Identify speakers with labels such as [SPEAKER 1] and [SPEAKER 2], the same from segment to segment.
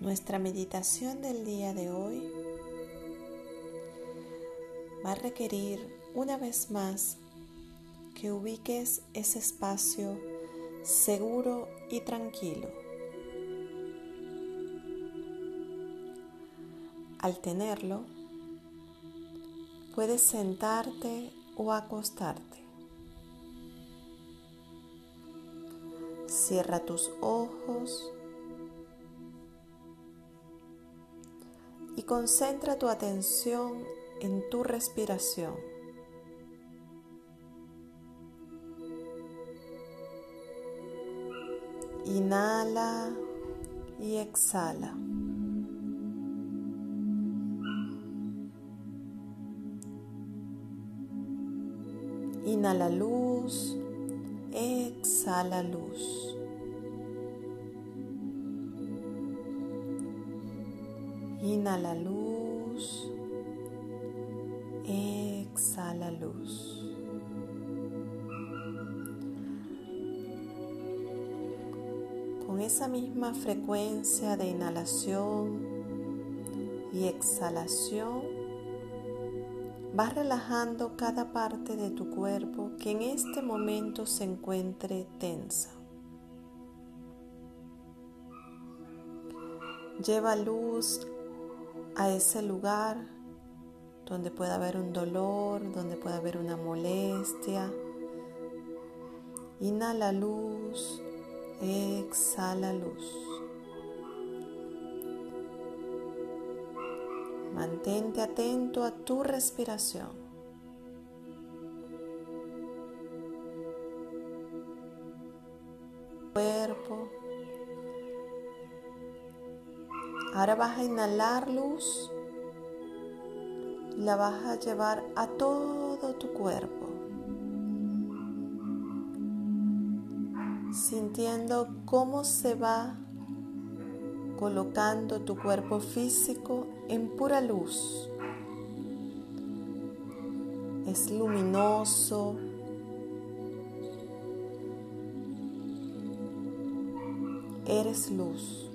[SPEAKER 1] Nuestra meditación del día de hoy va a requerir una vez más que ubiques ese espacio seguro y tranquilo. Al tenerlo, puedes sentarte o acostarte. Cierra tus ojos concentra tu atención en tu respiración. Inhala y exhala. Inhala luz, exhala luz. Inhala luz. Exhala luz. Con esa misma frecuencia de inhalación y exhalación, vas relajando cada parte de tu cuerpo que en este momento se encuentre tensa. Lleva luz a ese lugar donde pueda haber un dolor, donde pueda haber una molestia. Inhala luz, exhala luz. Mantente atento a tu respiración. Ahora vas a inhalar luz y la vas a llevar a todo tu cuerpo. Sintiendo cómo se va colocando tu cuerpo físico en pura luz. Es luminoso. Eres luz.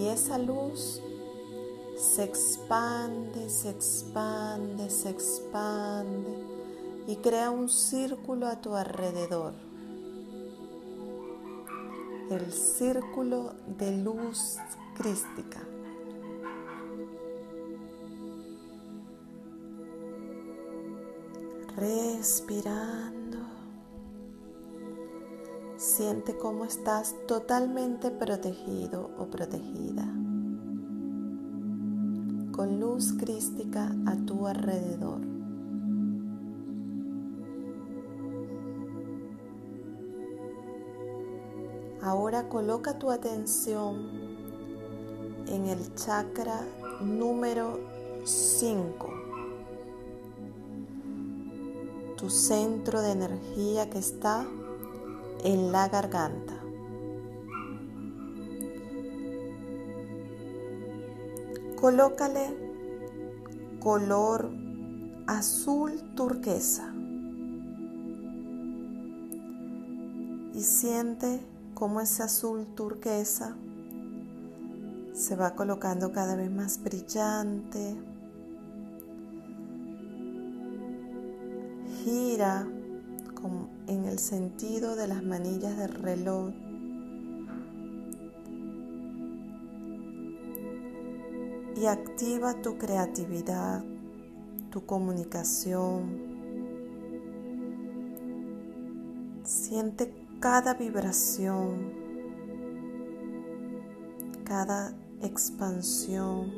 [SPEAKER 1] Y esa luz se expande, se expande, se expande y crea un círculo a tu alrededor. El círculo de luz crística. Respirando. Siente cómo estás totalmente protegido o protegida. Con luz crística a tu alrededor. Ahora coloca tu atención en el chakra número 5, tu centro de energía que está en la garganta. Colócale color azul turquesa y siente cómo ese azul turquesa se va colocando cada vez más brillante. Gira el sentido de las manillas del reloj. Y activa tu creatividad, tu comunicación. Siente cada vibración, cada expansión.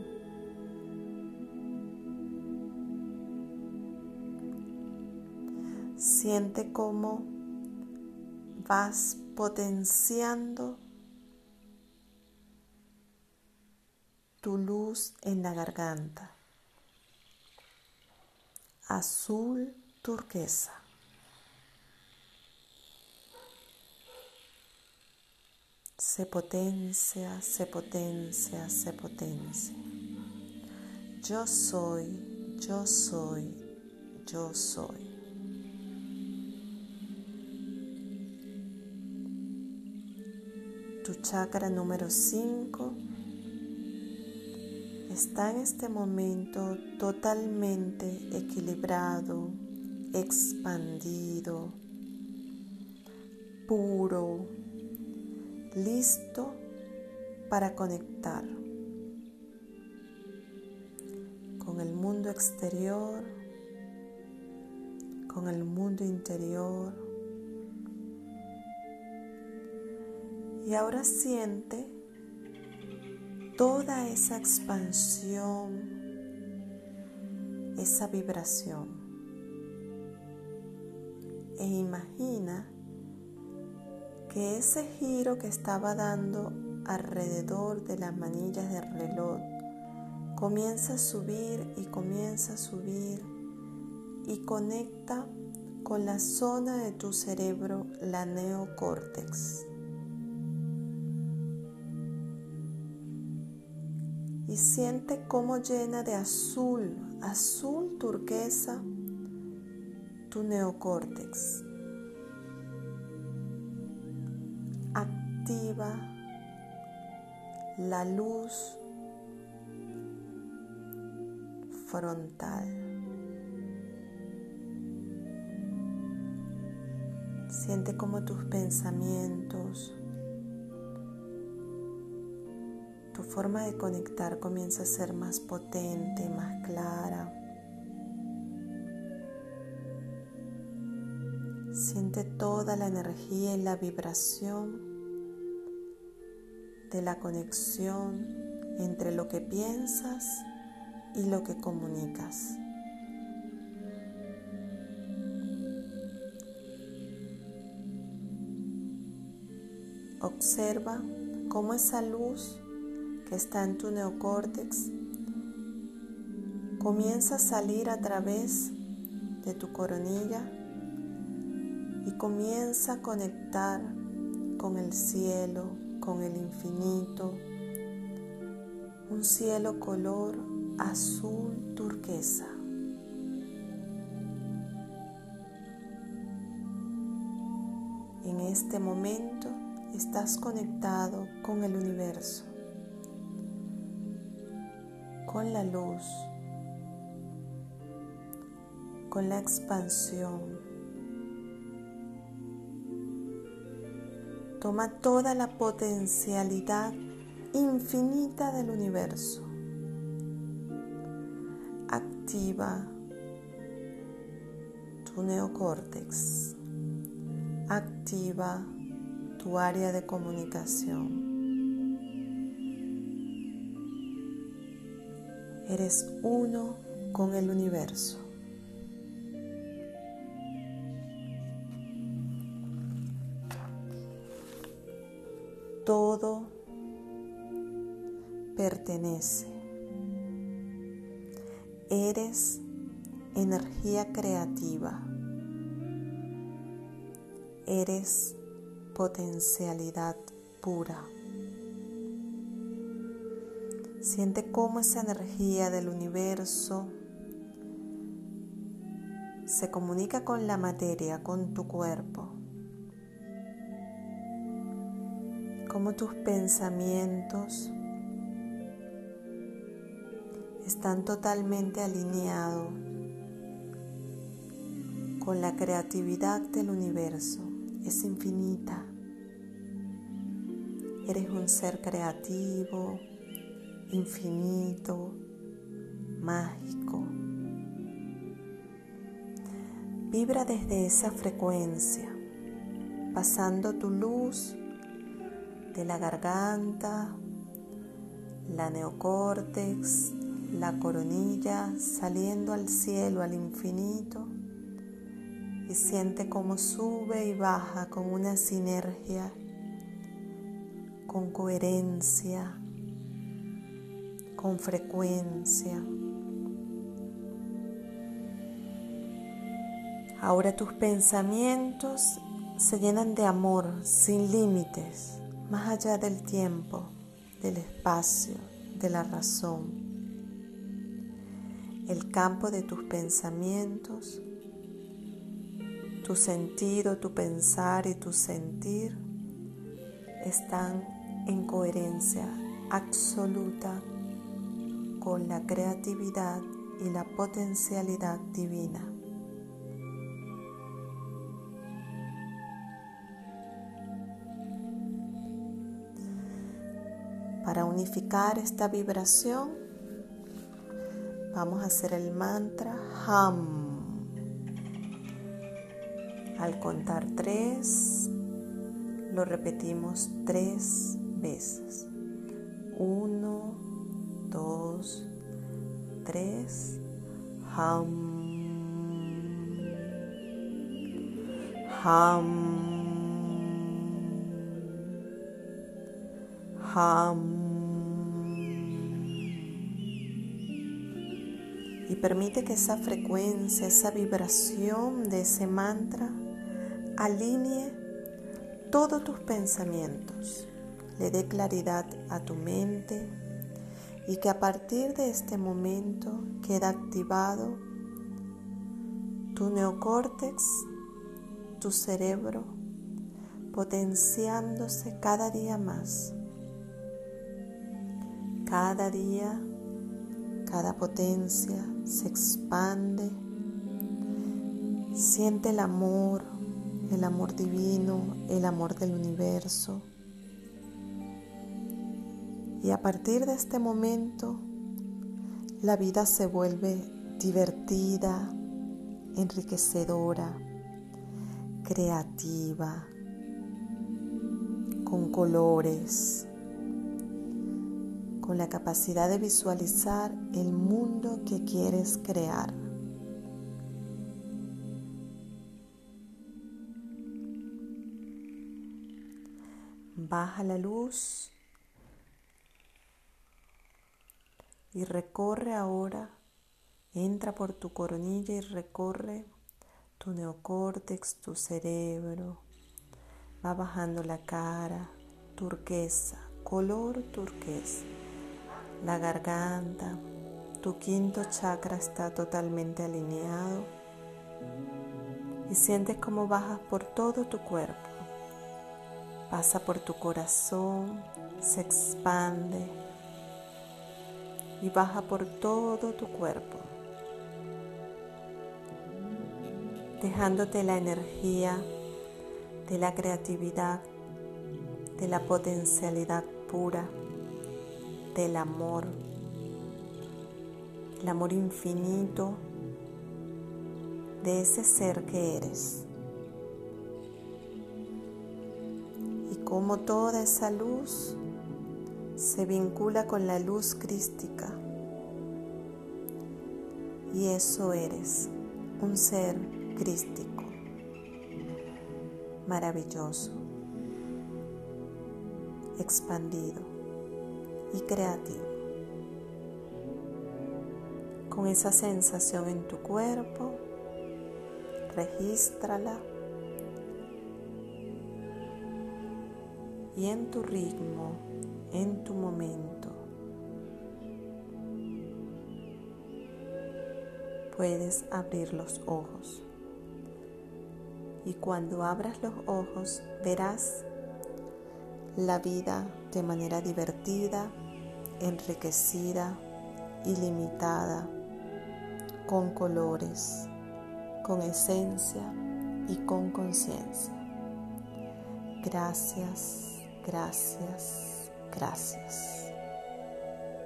[SPEAKER 1] Siente cómo vas potenciando tu luz en la garganta, azul turquesa. se potencia, se potencia, se potencia. Yo soy, yo soy, yo soy. Tu chakra número 5 está en este momento totalmente equilibrado, expandido, puro, listo para conectar con el mundo exterior, con el mundo interior. Y ahora siente toda esa expansión, esa vibración. E imagina que ese giro que estaba dando alrededor de las manillas del reloj comienza a subir y comienza a subir y conecta con la zona de tu cerebro, la neocórtex. Y siente cómo llena de azul, azul turquesa, tu neocórtex. Activa la luz frontal. Siente como tus pensamientos, tu forma de conectar comienza a ser más potente, más clara. Siente toda la energía y la vibración de la conexión entre lo que piensas y lo que comunicas. Observa cómo esa luz está en tu neocórtex comienza a salir a través de tu coronilla y comienza a conectar con el cielo, con el infinito, un cielo color azul turquesa. En este momento estás conectado con el universo, con la luz, con la expansión. Toma toda la potencialidad infinita del universo activa tu neocórtex, activa tu área de comunicación. Eres uno con el universo. Todo pertenece Eres energía creativa. Eres potencialidad pura. Siente cómo esa energía del universo se comunica con la materia, con tu cuerpo. Cómo tus pensamientos están totalmente alineados con la creatividad del universo. Es infinita. Eres un ser creativo, infinito, mágico. Vibra desde esa frecuencia, pasando tu luz de la garganta, la neocórtex, la coronilla saliendo al cielo, al infinito, y siente cómo sube y baja con una sinergia, con coherencia, con frecuencia. Ahora tus pensamientos se llenan de amor sin límites, más allá del tiempo, del espacio, de la razón el campo de tus pensamientos, tu sentido, tu pensar y tu sentir están en coherencia absoluta con la creatividad y la potencialidad divina. Para unificar esta vibración, vamos a hacer el mantra HAM. Al contar tres, lo repetimos tres veces. Tres. HAM. HAM. Y permite que esa frecuencia, esa vibración de ese mantra alinee todos tus pensamientos, le dé claridad a tu mente y que a partir de este momento queda activado tu neocórtex, tu cerebro, potenciándose cada día más cada día, cada potencia se expande. Siente el amor, el amor divino, el amor del universo. Y a partir de este momento, la vida se vuelve divertida, enriquecedora, creativa, con colores, con la capacidad de visualizar el mundo que quieres crear. Baja la luz y recorre ahora, entra por tu coronilla y recorre tu neocórtex, tu cerebro, va bajando la cara, turquesa, color turquesa la garganta, tu quinto chakra está totalmente alineado y sientes cómo bajas por todo tu cuerpo. Pasa por tu corazón, se expande y baja por todo tu cuerpo, dejándote la energía de la creatividad, de la potencialidad pura del amor, el amor infinito de ese ser que eres. Y como toda esa luz se vincula con la luz crística. Y eso eres, un ser crístico, maravilloso, expandido y creativo. Con esa sensación en tu cuerpo, regístrala y en tu ritmo, en tu momento, puedes abrir los ojos. Y cuando abras los ojos verás la vida de manera divertida, enriquecida, ilimitada, con colores, con esencia y con conciencia. Gracias, gracias, Gracias.